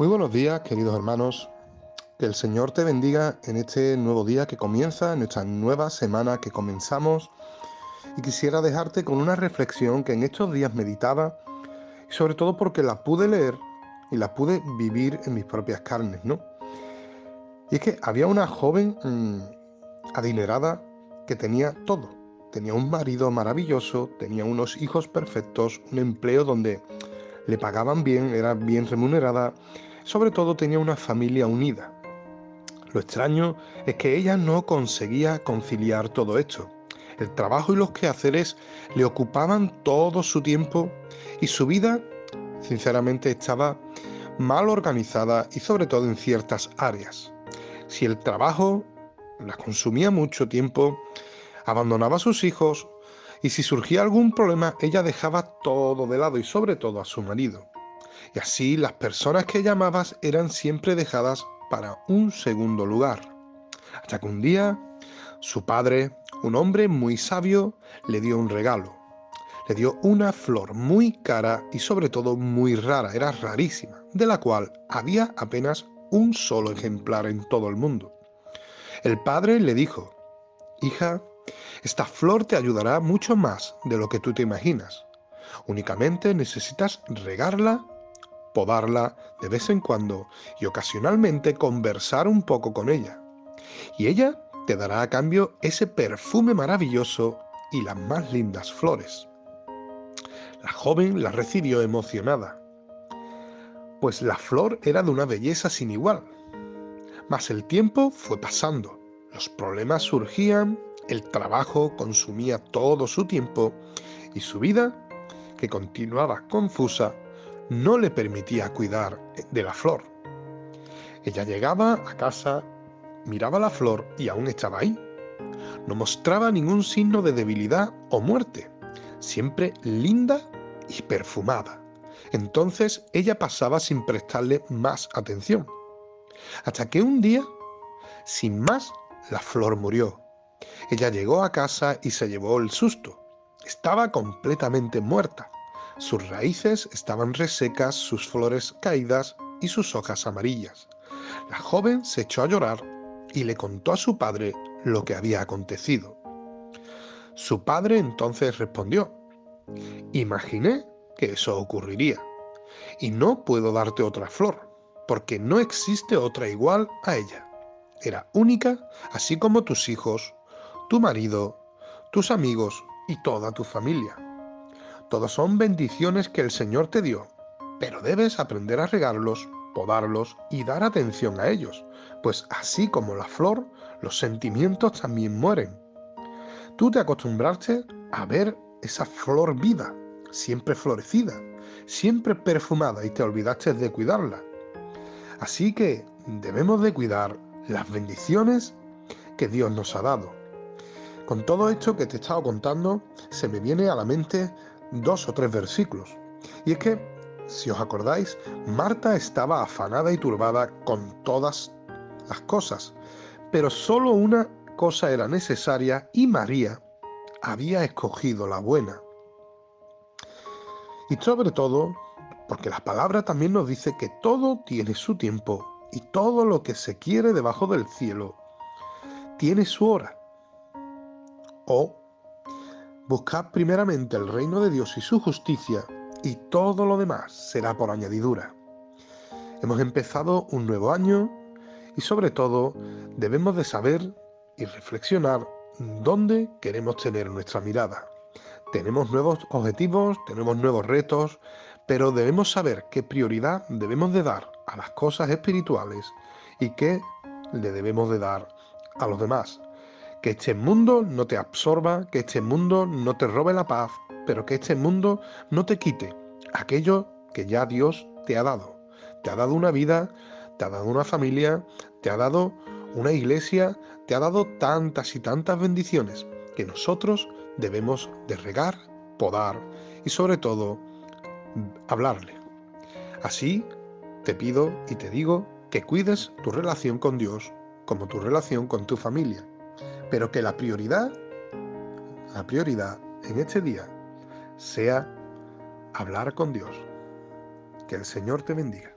Muy buenos días, queridos hermanos. Que el Señor te bendiga en este nuevo día que comienza, en esta nueva semana que comenzamos. Y quisiera dejarte con una reflexión que en estos días meditaba, sobre todo porque la pude leer y la pude vivir en mis propias carnes, ¿no? Y es que había una joven mmm, adinerada que tenía todo. Tenía un marido maravilloso, tenía unos hijos perfectos, un empleo donde le pagaban bien, era bien remunerada, sobre todo tenía una familia unida. Lo extraño es que ella no conseguía conciliar todo esto. El trabajo y los quehaceres le ocupaban todo su tiempo y su vida, sinceramente, estaba mal organizada y sobre todo en ciertas áreas. Si el trabajo la consumía mucho tiempo, abandonaba a sus hijos y si surgía algún problema ella dejaba todo de lado y sobre todo a su marido. Y así las personas que llamabas eran siempre dejadas para un segundo lugar. Hasta que un día su padre, un hombre muy sabio, le dio un regalo. Le dio una flor muy cara y sobre todo muy rara, era rarísima, de la cual había apenas un solo ejemplar en todo el mundo. El padre le dijo, Hija, esta flor te ayudará mucho más de lo que tú te imaginas. Únicamente necesitas regarla, podarla de vez en cuando y ocasionalmente conversar un poco con ella. Y ella te dará a cambio ese perfume maravilloso y las más lindas flores. La joven la recibió emocionada, pues la flor era de una belleza sin igual. Mas el tiempo fue pasando, los problemas surgían el trabajo consumía todo su tiempo y su vida, que continuaba confusa, no le permitía cuidar de la flor. Ella llegaba a casa, miraba la flor y aún estaba ahí. No mostraba ningún signo de debilidad o muerte, siempre linda y perfumada. Entonces ella pasaba sin prestarle más atención. Hasta que un día, sin más, la flor murió ella llegó a casa y se llevó el susto. Estaba completamente muerta. Sus raíces estaban resecas, sus flores caídas y sus hojas amarillas. La joven se echó a llorar y le contó a su padre lo que había acontecido. Su padre entonces respondió, Imaginé que eso ocurriría, y no puedo darte otra flor, porque no existe otra igual a ella. Era única, así como tus hijos, tu marido, tus amigos y toda tu familia. Todos son bendiciones que el Señor te dio, pero debes aprender a regarlos, podarlos y dar atención a ellos, pues así como la flor, los sentimientos también mueren. Tú te acostumbraste a ver esa flor viva, siempre florecida, siempre perfumada y te olvidaste de cuidarla. Así que debemos de cuidar las bendiciones que Dios nos ha dado. Con todo esto que te he estado contando, se me viene a la mente dos o tres versículos. Y es que, si os acordáis, Marta estaba afanada y turbada con todas las cosas, pero solo una cosa era necesaria y María había escogido la buena. Y sobre todo, porque la palabra también nos dice que todo tiene su tiempo y todo lo que se quiere debajo del cielo tiene su hora. O buscad primeramente el reino de Dios y su justicia, y todo lo demás será por añadidura. Hemos empezado un nuevo año y sobre todo debemos de saber y reflexionar dónde queremos tener nuestra mirada. Tenemos nuevos objetivos, tenemos nuevos retos, pero debemos saber qué prioridad debemos de dar a las cosas espirituales y qué le debemos de dar a los demás. Que este mundo no te absorba, que este mundo no te robe la paz, pero que este mundo no te quite aquello que ya Dios te ha dado. Te ha dado una vida, te ha dado una familia, te ha dado una iglesia, te ha dado tantas y tantas bendiciones que nosotros debemos de regar, podar y sobre todo hablarle. Así te pido y te digo que cuides tu relación con Dios como tu relación con tu familia pero que la prioridad, la prioridad en este día sea hablar con Dios. Que el Señor te bendiga.